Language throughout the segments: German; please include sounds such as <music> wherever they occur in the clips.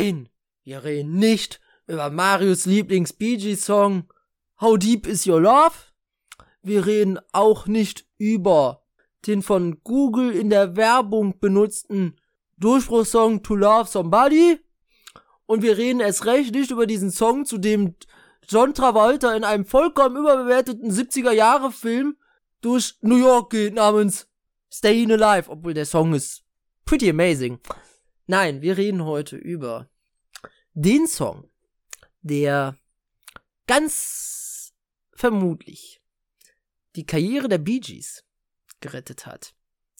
Nein, wir reden nicht über Marius Lieblings Gees Song How Deep Is Your Love. Wir reden auch nicht über den von Google in der Werbung benutzten Durchbruchssong To Love Somebody. Und wir reden erst recht nicht über diesen Song, zu dem John Travolta in einem vollkommen überbewerteten 70er Jahre Film durch New York geht namens Stayin' Alive, obwohl der Song ist pretty amazing. Nein, wir reden heute über den Song, der ganz vermutlich die Karriere der Bee Gees gerettet hat.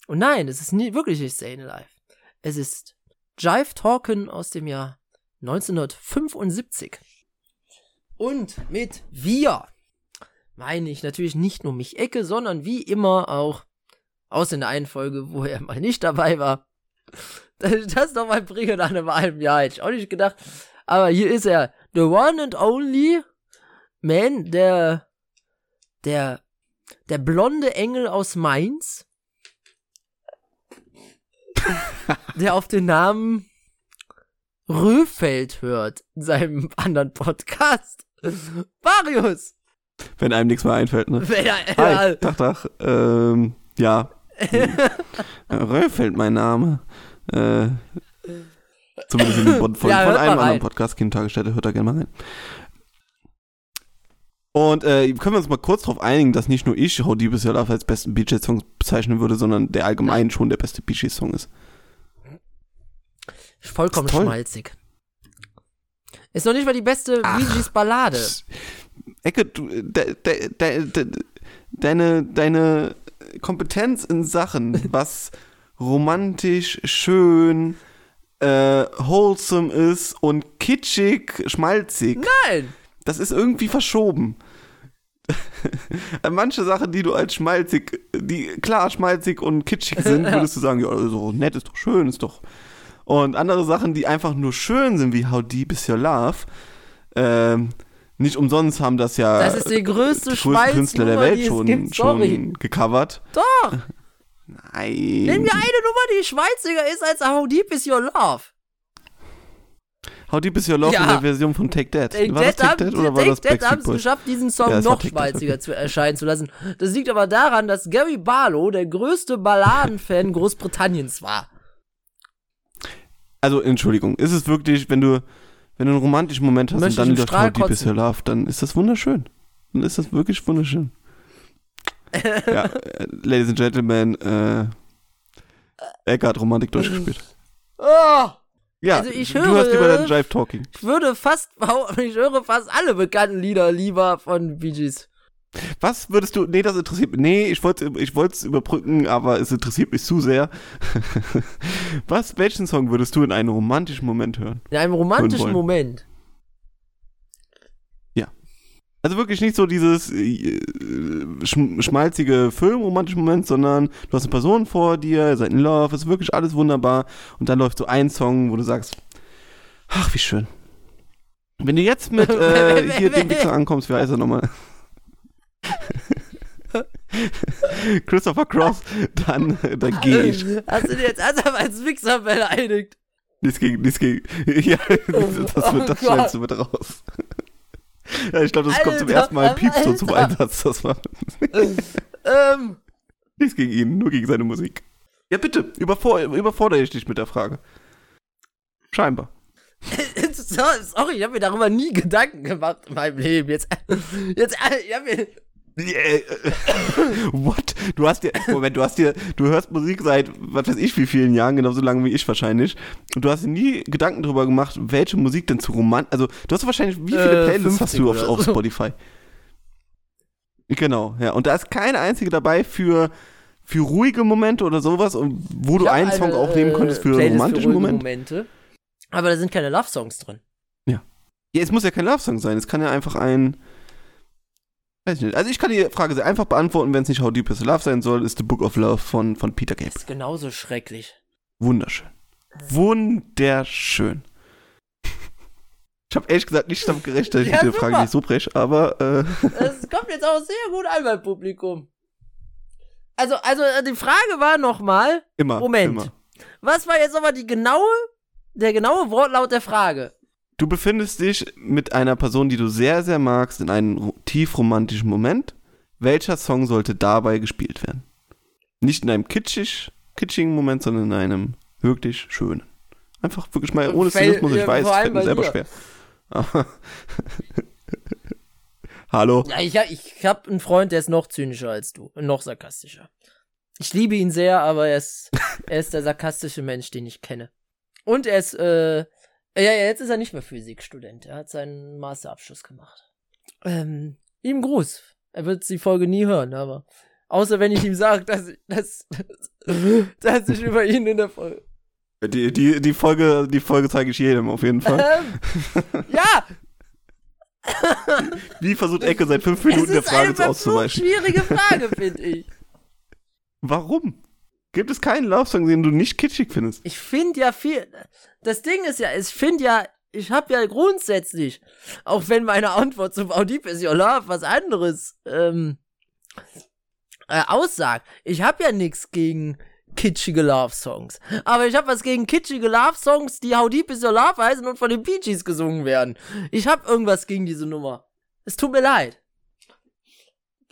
Und nein, es ist nie, wirklich nicht Stayin' Alive. Es ist Jive Talkin aus dem Jahr 1975. Und mit wir meine ich natürlich nicht nur mich Ecke, sondern wie immer auch aus in der einen Folge, wo er mal nicht dabei war. <laughs> Das ist doch mal bringen nach einem halben Jahr, hätte ich auch nicht gedacht. Aber hier ist er, the one and only man, der, der, der blonde Engel aus Mainz, <laughs> der auf den Namen Röfeld hört in seinem anderen Podcast. Marius! Wenn einem nichts mehr einfällt, ne? Wenn er, Hi, Tag, Tag. Ähm, ja. <laughs> Röfeld mein Name. Äh, zumindest in den Folgen Ja, von einem anderen. Podcast, Kindtagesstätte, hört da gerne mal rein. Und äh, können wir uns mal kurz darauf einigen, dass nicht nur ich How Deep Is Your Love als besten Bee Gees Song bezeichnen würde, sondern der allgemein schon der beste Bee Gees Song ist. Vollkommen Ist schmalzig. Ist noch nicht mal die beste Gees Ballade. Ecke, du, de, de, de, de, deine, deine Kompetenz in Sachen, <laughs> was romantisch, schön, äh, wholesome ist und kitschig, schmalzig, Nein! das ist irgendwie verschoben. <laughs> Manche Sachen, die du als schmalzig, die klar schmalzig und kitschig <laughs> sind, würdest du sagen, ja, so nett ist doch schön, ist doch. Und andere Sachen, die einfach nur schön sind, wie How Deep Is Your Love, ähm, nicht umsonst haben das ja Das ist die größte die größten Künstler der Welt schon, schon gecovert. Doch! <laughs> Nein. Nenn mir eine Nummer, die schmalziger ist als How Deep Is Your Love. How Deep Is Your Love Ja. in der Version von Take That. Take war das Take haben, That oder war Take das That haben es geschafft, diesen Song Ja, war noch Take schmalziger zu erscheinen zu lassen. Das liegt aber daran, dass Gary Barlow der größte Balladenfan <laughs> Großbritanniens war. Also, Entschuldigung, ist es wirklich, wenn du, wenn du einen romantischen Moment hast Möchte und dann läuft How Deep Is. Your Love, dann ist das wunderschön. Dann ist das wirklich wunderschön. Ja, äh, Ladies and Gentlemen, äh, Ecke hat Romantik durchgespielt. Oh, Ja, Also ich du höre- hast lieber deinen Jive Talking. ich würde fast, <laughs> ich höre fast alle bekannten Lieder lieber von Bee Gees. Was würdest du, nee, das interessiert mich, nee, ich wollte ich es überbrücken, aber es interessiert mich zu sehr. <laughs> Was, welchen Song würdest du in einem romantischen Moment hören? In einem romantischen. Moment. Also wirklich nicht so dieses äh, schm schmalzige filmromantische Moment, sondern du hast eine Person vor dir, ihr seid in Love, ist wirklich alles wunderbar und dann läuft so ein Song, wo du sagst, ach, wie schön. Wenn du jetzt mit <laughs> äh, hier dem Wichser ankommst, wie heißt er nochmal? <laughs> Christopher Cross, dann, dann gehe ich. Hast du dir jetzt ernsthaft als Wichser beleidigt? Nichts gegen, nichts gegen. <laughs> Ja, das wird, das Oh Gott. schneidest du mit raus. Ja, ich glaube, das kommt zum Alter, ersten Mal im Piepston zum Alter. Einsatz. Das war <laughs> Ähm, nichts gegen ihn, nur gegen seine Musik. Ja, bitte, überfor überfordere ich dich mit der Frage. Scheinbar. <laughs> so, sorry, ich habe mir darüber nie Gedanken gemacht in meinem Leben. Jetzt, jetzt, ich hab mir. <laughs> What? Du hast dir, Moment, du hast dir, du hörst Musik seit, was weiß ich, wie vielen Jahren, genauso lange wie ich wahrscheinlich. Und du hast dir nie Gedanken darüber gemacht, welche Musik denn zu Roman, also, du hast wahrscheinlich, wie viele Äh, Playlists hast 50 du auf, auf so. Spotify? Genau, ja. Und da ist keine einzige dabei für, für ruhige Momente oder sowas, wo du hab einen Song eine, auch nehmen äh, konntest für Playlist romantischen ruhige Moment. Momente. Aber da sind keine Love-Songs drin. Ja, es muss ja kein Love-Song sein. Es kann ja einfach ein. Weiß ich nicht. Also ich kann die Frage sehr einfach beantworten, wenn es nicht How Deep Is the Love sein soll, ist The Book of Love von, von Peter Gabriel. Das ist genauso schrecklich. Wunderschön. Wunderschön. <laughs> Ich habe ehrlich gesagt nicht damit gerechnet, dass ich Ja, mit der super. Frage nicht so brech, aber äh, <laughs> Das kommt jetzt auch sehr gut an beim Publikum. Also, also äh, die Frage war nochmal, immer. Moment. Immer. was war jetzt aber die genaue der genaue Wortlaut der Frage. Du befindest dich mit einer Person, die du sehr, sehr magst, in einem ro- tief romantischen Moment. Welcher Song sollte dabei gespielt werden? Nicht in einem kitschig, kitschigen Moment, sondern in einem wirklich schönen. Einfach wirklich mal ohne Zynismus, ich weiß, fällt mir selber schwer. <laughs> Hallo? Ja, ich, hab- ich habe einen Freund, der ist noch zynischer als du. und Noch sarkastischer. Ich liebe ihn sehr, aber er ist, <laughs> er ist der sarkastische Mensch, den ich kenne. Und er ist, äh, ja, ja, jetzt ist er nicht mehr Physikstudent. Er hat seinen Masterabschluss gemacht. Ähm, ihm Gruß. Er wird die Folge nie hören, aber außer wenn ich ihm sage, dass, ich- dass, dass ich über ihn in der Folge. Die, die, die, Folge, die Folge zeige ich jedem auf jeden Fall. Ähm, ja, <laughs> Wie versucht Ecke seit fünf es Minuten der ist Frage eine zu auszuweichen? schwierige Frage, finde ich. Warum? Gibt es keinen Love-Song, den du nicht kitschig findest? Ich finde ja viel. Das Ding ist ja, ich finde ja, ich habe ja grundsätzlich, auch wenn meine Antwort zu How Deep Is Your Love was anderes ähm, äh, aussagt, ich habe ja nichts gegen kitschige Love-Songs. Aber ich habe was gegen kitschige Love-Songs, die How Deep Is Your Love heißen und von den Bee Gees gesungen werden. Ich habe irgendwas gegen diese Nummer. Es tut mir leid.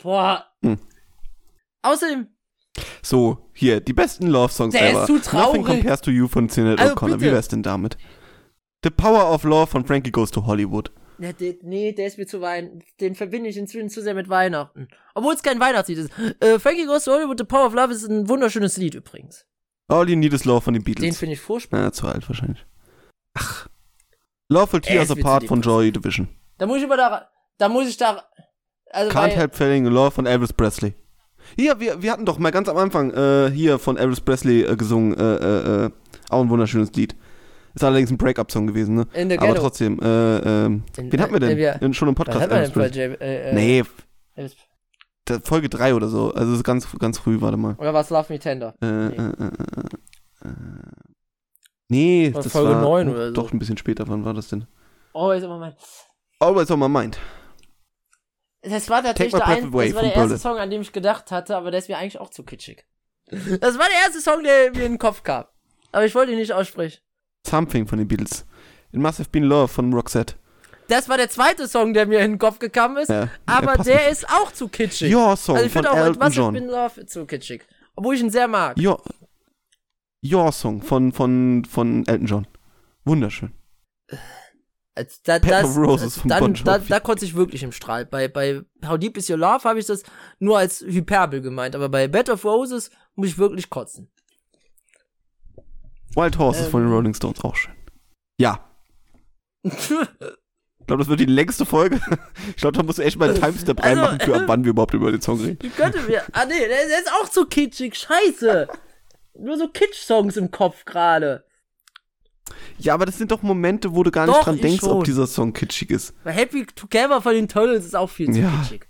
Boah. Hm. Außerdem, So, hier, die besten Love-Songs Der ist ever. zu traurig. Nothing Compares to You von Sinead Also O'Connor. Wie wär's denn damit? The Power of Love von Frankie Goes to Hollywood. Ja, de, nee, der ist mir zu Weihnachten. Den verbinde ich inzwischen zu sehr mit Weihnachten. Obwohl es kein Weihnachtslied ist. Äh, Frankie Goes to Hollywood, The Power of Love ist ein wunderschönes Lied übrigens. All You Need Is Love von den Den Beatles. finde ich furchtbar. Na, zu alt wahrscheinlich. Ach. Loveful Tears Apart von. Joy Division. Da muss ich immer da, da muss ich da, also Can't Help Falling in Love von Elvis Presley. Hier, wir, wir hatten doch mal ganz am Anfang äh, hier von Elvis Presley äh, gesungen, äh, äh, äh, auch ein wunderschönes Lied. Ist allerdings ein Break-up-Song gewesen, ne? in the Aber trotzdem, äh, ähm, In- wen hatten wir denn? äh, wir- In, schon im Was Podcast man Elvis Presley. J, äh, äh, Nee, Elvis- Folge 3 oder so. Also es ist ganz, ganz früh, warte mal. Oder was Love Me Tender? Äh, Nee. äh, äh, äh, äh. Nee, das Folge war 9 oder so. doch ein bisschen später. Wann war das denn? Oh, ist immer mein. Always on my mind. Das war tatsächlich my der, ein, das war der erste. Song, an dem ich gedacht hatte, aber der ist mir eigentlich auch zu kitschig. <laughs> Das war der erste Song, der mir in den Kopf kam. Aber ich wollte ihn nicht aussprechen. Something von den Beatles. It Must Have Been Love von Roxette. Das war der zweite Song, der mir in den Kopf gekommen ist. Ja, aber der nicht. ist auch zu kitschig. Your Song also ich von finde auch It Elton Must Have. Been Love zu kitschig. Obwohl ich ihn sehr mag. Your, Your Song von, von, von Elton John. Wunderschön. <laughs> Also Da, das, of Roses von dann, Bon da, Jovi. da konnte ich wirklich im Strahl. Bei, bei How Deep Is Your Love habe ich das nur als Hyperbel gemeint, aber bei Bed of Roses muss ich wirklich kotzen. Wild Horses Ähm. von den Rolling Stones, auch schön. Ja. Ich glaube, das wird die längste Folge. Ich glaube, da musst du echt mal einen Timestep Also, reinmachen, für ab wann wir überhaupt über den Song reden. Ich könnte mir. Ah nee, der, der ist auch zu kitschig. Scheiße. Nur so Kitsch-Songs im Kopf gerade. Ja, aber das sind doch Momente, wo du gar nicht Doch, dran denkst, schon. ob dieser Song kitschig ist. Happy Together von den Turtles ist auch viel zu Ja. kitschig.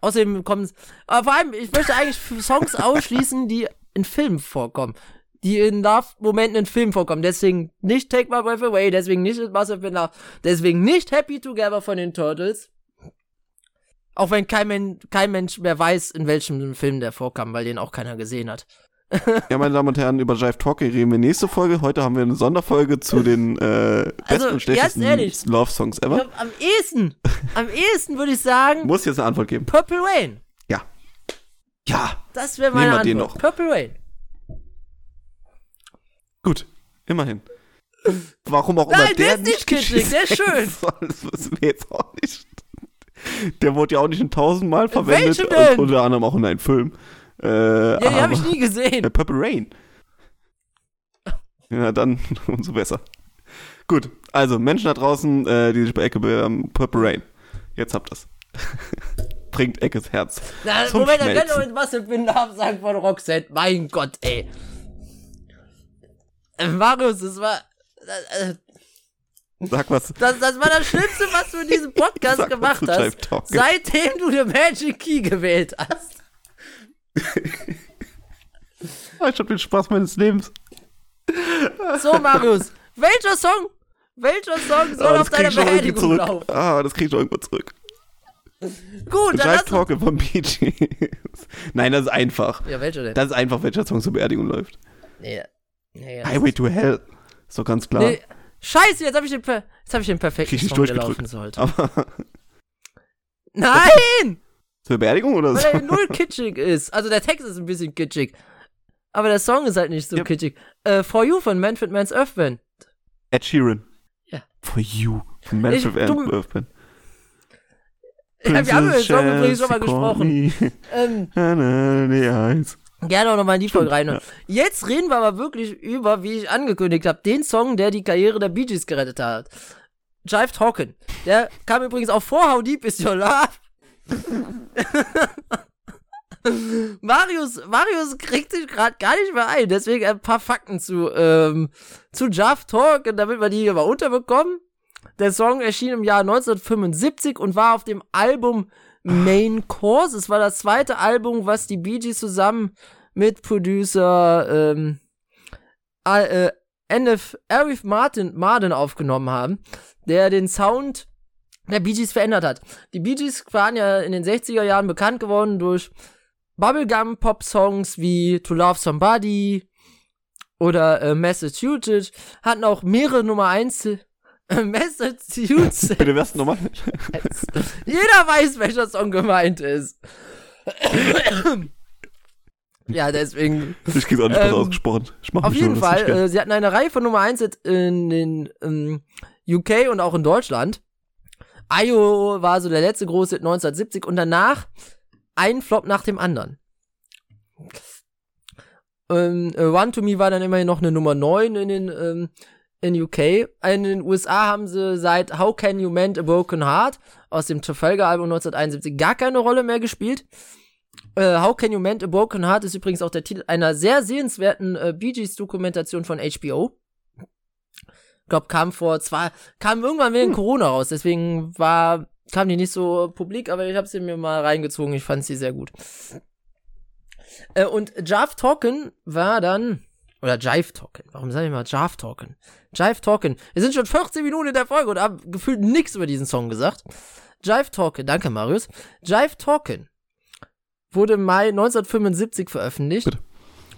Außerdem kommen Aber vor allem, ich möchte eigentlich Songs ausschließen, die in Filmen vorkommen. Die in Love-Momenten in Filmen vorkommen. Deswegen nicht Take My Breath Away, deswegen nicht It Must Have Been Love, deswegen nicht Happy Together von den Turtles. Auch wenn kein, Men kein Mensch mehr weiß, in welchem Film der vorkam, weil den auch keiner gesehen hat. <laughs> Ja, meine Damen und Herren, über Jive Talking reden wir nächste Folge. Heute haben wir eine Sonderfolge zu den äh, besten Also, und schlechtesten ehrlich. Love-Songs Ich ever. glaub, am ehesten, am ehesten würde ich sagen, Muss jetzt eine Antwort geben. Purple Rain. Ja. Ja, Das wäre meine Nehmen wir Antwort. den noch. Purple Rain. gut. Immerhin. Warum auch Nein, immer der der ist nicht kitschig, der ist schön. <laughs> soll, Das wissen wir jetzt auch nicht. Der wurde ja auch nicht ein tausendmal verwendet. unter anderem auch in einem Film. Äh, Ja, die habe ich nie gesehen. <laughs> Äh, Purple Rain. Ja, dann <laughs> umso besser. Gut, also Menschen da draußen, äh, die sich bei Ecke bewerben, Purple Rain. Jetzt habt ihr's. <laughs> Bringt Eckes Herz. Na, zum Moment, Schmelzen. doch was mit Bin sagen von Roxette. Mein Gott, ey. Äh, Marius, das war. äh, Sag was. Das, das war das Schlimmste, was du in diesem Podcast Sag gemacht hast, seitdem du den Magic Key gewählt hast. Ah, Ich hab den Spaß meines Lebens. So, Marius, welcher Song, welcher Song soll Ah, auf deiner Beerdigung laufen? Ah, das krieg ich noch irgendwo zurück. Gut, dann Jive lass uns. Talk von Bee Gees. Nein, das ist einfach. Ja, welcher denn? Das ist einfach, welcher Song zur Beerdigung läuft. Nee, nee, Highway to Hell. Ist doch ganz klar. Nee, scheiße, jetzt habe ich den, per jetzt hab ich den perfekten Krieg ich nicht Song, der laufen sollte. Aber Nein! Zur Beerdigung oder so? Weil er null <laughs> kitschig ist. Also der Text ist ein bisschen kitschig. Aber der Song ist halt nicht so Ja. kitschig. Äh, For You von Manfred Mann's Earth Band. Ed Sheeran. Ja. For you. Von Manfred Ich- du- and Earth Band. Ja, wir haben über den Song übrigens schon mal gesprochen. Ähm, <laughs> die Eyes. gerne auch nochmal in die Folge rein. ja. Jetzt reden wir aber wirklich über, wie ich angekündigt habe, den Song, der die Karriere der Bee Gees gerettet hat. Jive Talkin. Der kam übrigens auch vor How Deep Is Your Love. Marius, Marius kriegt sich gerade gar nicht mehr ein, deswegen ein paar Fakten zu, ähm, zu Jive Talkin, damit wir die hier mal unterbekommen. Der Song erschien im Jahr 1975 und war auf dem Album Main Course. Es war das zweite Album, was die Bee Gees zusammen mit Producer ähm, äh, NF Arif Martin, Martin aufgenommen haben, der den Sound der Bee Gees verändert hat. Die Bee Gees waren ja in den 60er Jahren bekannt geworden durch Bubblegum-Pop-Songs wie To Love Somebody oder äh, Massachusetts, hatten auch mehrere Nummer 1 äh, <laughs> Massachusetts. <laughs> Bitte, wer ist nochmal? <laughs> Jeder weiß, welcher Song gemeint ist. <coughs> ja, deswegen. Ich krieg's auch nicht Ähm, ausgesprochen. Ich mach Auf jeden Fall, äh, sie hatten eine Reihe von Nummer 1 in den ähm, UK und auch in Deutschland. Io war so der letzte große Hit 1970 und danach ein Flop nach dem anderen. Ähm, äh, One to Me war dann immerhin noch eine Nummer 9 in den ähm, in UK. In den USA haben sie seit How Can You Mend a Broken Heart aus dem Trafalgar-Album 1971 gar keine Rolle mehr gespielt. Äh, How Can You Mend a Broken Heart ist übrigens auch der Titel einer sehr sehenswerten äh, Bee Gees Dokumentation von HBO. Ich glaube, kam vor zwei, kam irgendwann während Corona raus, deswegen war, kam die nicht so publik, aber ich habe sie mir mal reingezogen, ich fand sie sehr gut. Äh, und Jive Talkin war dann, oder Jive Talkin, warum sage ich mal Jive Talkin? Jive Talkin. Wir sind schon 14 Minuten in der Folge und haben gefühlt nichts über diesen Song gesagt. Jive Talkin, danke Marius. Jive Talkin wurde im Mai 1975 veröffentlicht Bitte.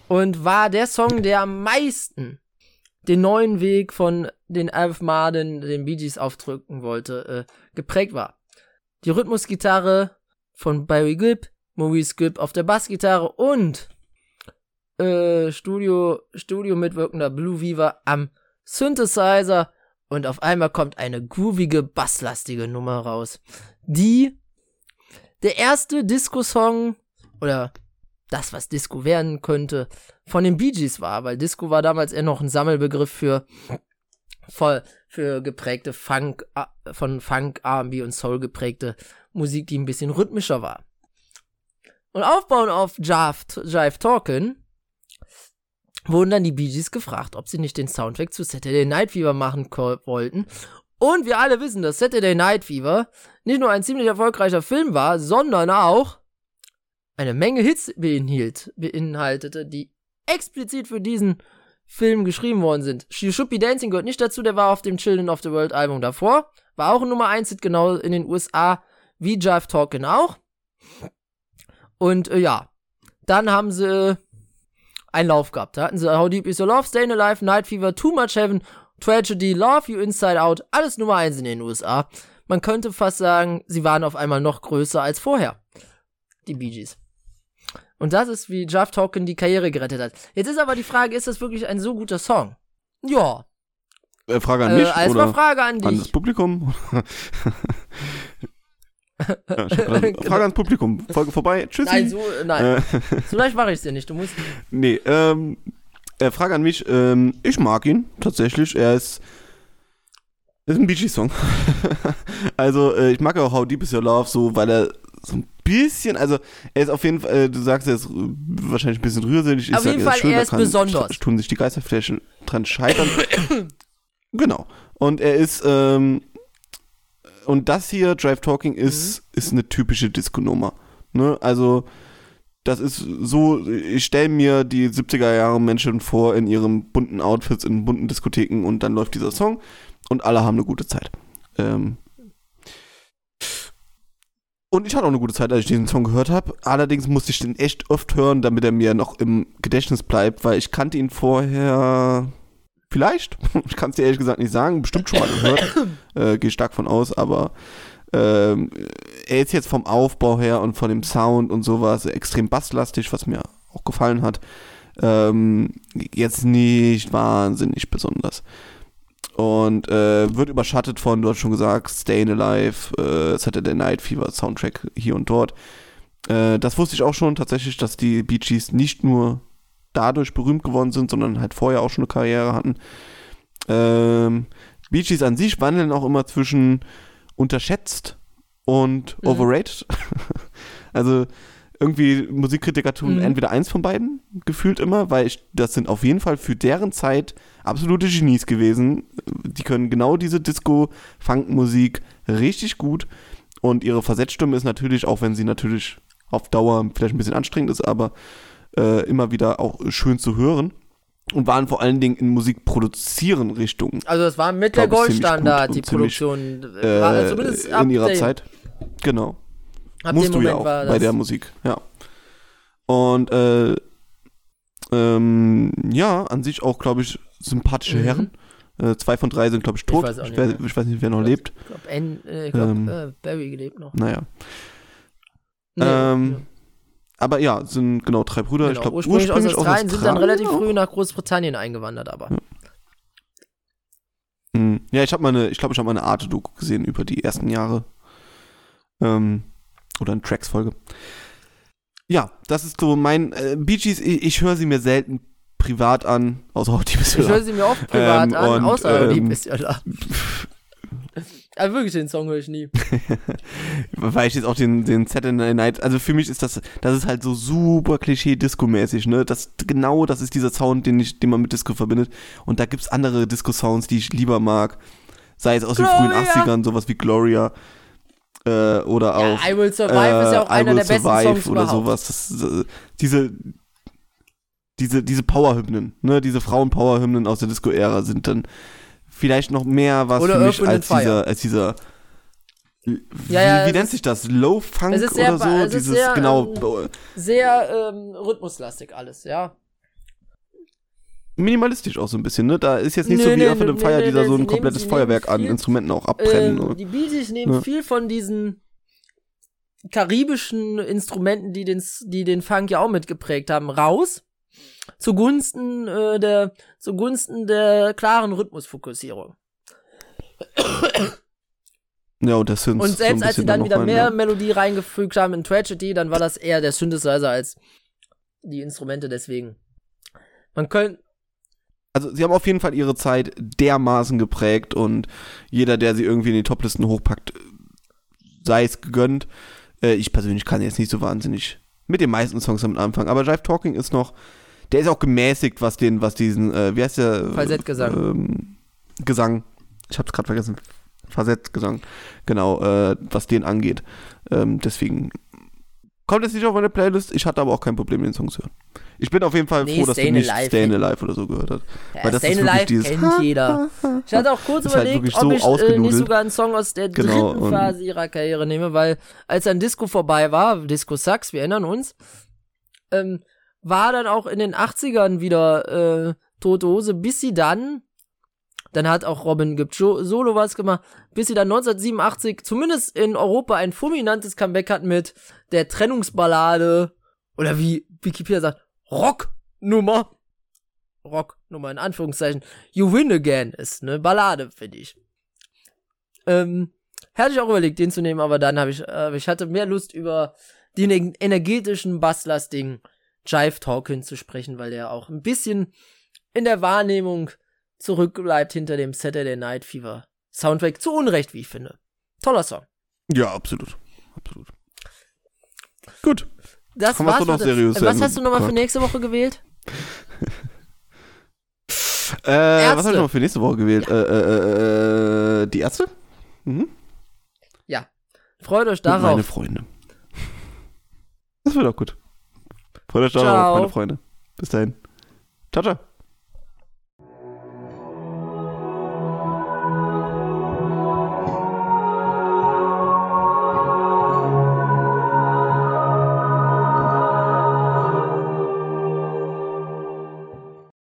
und war der Song, der am meisten den neuen Weg von den Alf Marden, den Bee Gees aufdrücken wollte, äh, geprägt war. Die Rhythmusgitarre von Barry Gibb, Maurice Gibb auf der Bassgitarre und äh, Studio, Studio mitwirkender Blue Weaver am Synthesizer und auf einmal kommt eine groovige, basslastige Nummer raus, die der erste Disco-Song oder das, was Disco werden könnte, von den Bee Gees war, weil Disco war damals eher noch ein Sammelbegriff für voll für geprägte Funk von Funk, R&B und Soul geprägte Musik, die ein bisschen rhythmischer war. Und aufbauen auf Jive, Jive Talkin wurden dann die Bee Gees gefragt, ob sie nicht den Soundtrack zu Saturday Night Fever machen wollten. Und wir alle wissen, dass Saturday Night Fever nicht nur ein ziemlich erfolgreicher Film war, sondern auch eine Menge Hits beinhielt, beinhaltete, die explizit für diesen Film geschrieben worden sind. She Should Be Dancing gehört nicht dazu, der war auf dem Children of the World Album davor. War auch ein Nummer 1 Hit genau in den USA, wie Jive Talkin auch. Und äh, ja, dann haben sie einen Lauf gehabt. Da hatten sie How Deep Is Your Love, Stayin' Alive, Night Fever, Too Much Heaven, Tragedy, Love You Inside Out, alles Nummer 1 in den USA. Man könnte fast sagen, sie waren auf einmal noch größer als vorher. Die Bee Gees. Und das ist, wie Jeff Talkin die Karriere gerettet hat. Jetzt ist aber die Frage, ist das wirklich ein so guter Song? Ja. Äh, Frage an Äh, mich als mal oder Frage an an das dich. Publikum? <laughs> ja, Frage ans Publikum. Folge vorbei. Tschüssi. Nein, so, äh, nein. Äh, <laughs> So leicht mache ich es dir nicht. Du musst. <laughs> nee, ähm, äh, Frage an mich. Ähm, ich mag ihn tatsächlich. Er ist, ist ein Bee Gees Song. also, äh, ich mag auch How Deep Is Your Love so, weil er so ein bisschen, also er ist auf jeden Fall, äh, du sagst, er ist äh, wahrscheinlich ein bisschen rührselig. Ich Auf sag, jeden er Fall, schön, er da ist kann- besonders. Tun sich die Geisterflächen dran scheitern. <coughs> genau. Und er ist, ähm, und das hier, Drive Talking, ist, Mhm. ist eine typische Disco-Nummer. Ne? Also, das ist so, ich stelle mir die 70er Jahre Menschen vor in ihren bunten Outfits, in bunten Diskotheken und dann läuft dieser Song und alle haben eine gute Zeit. Ähm und ich hatte auch eine gute Zeit, als ich diesen Song gehört habe. Allerdings musste ich den echt oft hören, damit er mir noch im Gedächtnis bleibt, weil ich kannte ihn vorher Vielleicht. <laughs> Ich kann es dir ehrlich gesagt nicht sagen. Bestimmt schon mal gehört. <coughs> äh, Gehe stark von aus, aber ähm, er ist jetzt vom Aufbau her und von dem Sound und sowas extrem basslastig, was mir auch gefallen hat. Ähm, jetzt nicht wahnsinnig besonders. Und äh, wird überschattet von, du hast schon gesagt, Stayin' Alive, äh, Saturday Night Fever Soundtrack hier und dort. Äh, das wusste ich auch schon tatsächlich, dass die Bee Gees nicht nur dadurch berühmt geworden sind, sondern halt vorher auch schon eine Karriere hatten. Ähm, Bee Gees an sich wandeln auch immer zwischen unterschätzt und Mhm. overrated. <laughs> also irgendwie Musikkritiker tun Mhm. entweder eins von beiden, gefühlt immer, weil ich, das sind auf jeden Fall für deren Zeit absolute Genies gewesen. Die können genau diese Disco-Funk-Musik richtig gut und ihre Versetzstimme ist natürlich, auch wenn sie natürlich auf Dauer vielleicht ein bisschen anstrengend ist, aber äh, immer wieder auch schön zu hören und waren vor allen Dingen in Musik produzieren Richtungen Also das war mit der Goldstandard, die Produktion. äh, war zumindest in ihrer Zeit. Genau. Ab Musst du Moment ja auch bei der Musik, ja. Und äh, ähm, ja, an sich auch, glaube ich, sympathische Mhm. Herren. Äh, zwei von drei sind, glaube ich, tot. weiß auch Ich, weiß, ich weiß nicht, wer noch lebt. Ich glaube, äh, ich glaub, Ähm, äh, Barry gelebt noch. Naja. Nee, ähm, Aber ja, sind genau drei Brüder. genau. ich glaube, ursprünglich, aus Australien, sind dann relativ auch. früh nach Großbritannien eingewandert, aber. Hm. Ja, ich habe mal eine, ich glaube, ich habe mal eine Arte-Doku gesehen über die ersten Jahre. Ähm, oder eine Tracks-Folge. Ja, das ist so mein äh, Bee Gees, ich, ich höre sie mir selten privat an, außer auch die Ich höre sie mir oft privat Ähm, an, und, außer die ähm, ja da. <laughs> Also wirklich, den Song höre ich nie. <laughs> Weil ich jetzt auch den, den Saturday Night, also für mich ist das, das ist halt so super Klischee-Disco-mäßig, ne? Das, genau das ist dieser Sound, den, ich, den man mit Disco verbindet. Und da gibt's andere Disco-Sounds, die ich lieber mag. Sei es aus den frühen Gloria. 80ern, sowas wie Gloria. Äh, oder auch. Ja, I Will Survive ist ja auch äh, einer der besten Songs oder überhaupt. sowas. Das, äh, diese, diese, diese Power-Hymnen, ne? Diese Frauen-Power-Hymnen aus der Disco-Ära sind dann vielleicht noch mehr was Oder für mich als dieser, als dieser wie, Ja, ja, wie nennt sich das? Low Funk ist sehr oder so? Dieses, sehr, genau, ähm, Sehr ähm, rhythmuslastig alles, ja. Minimalistisch auch so ein bisschen, ne? Da ist jetzt nicht so Nee, wie nee, auf nee, Feier, die da so ein komplettes nehmen- Feuerwerk an viel- Instrumenten auch abbrennen. Ähm, die Bee Gees nehmen Ja. viel von diesen karibischen Instrumenten, die den, die den Funk ja auch mitgeprägt haben, raus. Zugunsten äh, der zugunsten der klaren Rhythmusfokussierung. ja, und das sind Und selbst als sie dann wieder ne? mehr Melodie reingefügt haben in Tragedy, dann war das eher der Synthesizer als die Instrumente, deswegen. Man könnte, Also, sie haben auf jeden Fall ihre Zeit dermaßen geprägt und jeder, der sie irgendwie in die Toplisten hochpackt, sei es gegönnt. Äh, ich persönlich kann jetzt nicht so wahnsinnig mit den meisten Songs damit anfangen, aber Jive Talking ist noch, der ist auch gemäßigt, was den, was diesen, äh, wie heißt der? Falsettgesang. Ähm, Gesang. Ich hab's gerade vergessen. Falsettgesang. Genau, äh, was den angeht. Ähm, deswegen kommt jetzt nicht auf meine Playlist. Ich hatte aber auch kein Problem, den Song zu hören. Ich bin auf jeden Fall Nee, froh, dass du nicht Alive. Stayin' Alive oder so gehört hast. ja, Weil das Stayin' ist wirklich Alive dieses kennt jeder. <laughs> Ich hatte auch kurz halt überlegt, ob so ich äh, nicht sogar einen Song aus der Genau, dritten Phase ihrer Karriere nehme, weil als dann Disco vorbei war, Disco Sucks, wir erinnern uns, ähm, war dann auch in den 80ern wieder äh, Tote Hose, bis sie dann, dann hat auch Robin Gibb Solo was gemacht, bis sie dann 1987 zumindest in Europa ein fulminantes Comeback hat mit der Trennungsballade oder wie Wikipedia sagt, Rocknummer. Rocknummer in Anführungszeichen. You Win Again ist eine Ballade, finde ich. Ähm, hatte ich auch überlegt, den zu nehmen, aber dann habe ich, äh, ich hatte mehr Lust über den en- energetischen, basslastigen Jive Talkin zu sprechen, weil der auch ein bisschen in der Wahrnehmung zurückbleibt hinter dem Saturday Night Fever Soundtrack. Zu Unrecht, wie ich finde. Toller Song. Ja, absolut. Absolut. Gut. Das war's. doch noch seriös was hast du nochmal für nächste Woche gewählt? <laughs> Äh, was Ärzte. habe ich noch für nächste Woche gewählt? Äh, äh, äh, äh, die Ärzte? Mhm. Freut euch Und meine darauf. Freunde. Das wird auch gut. Freut euch darauf, meine Freunde. Bis dahin. Ciao, ciao.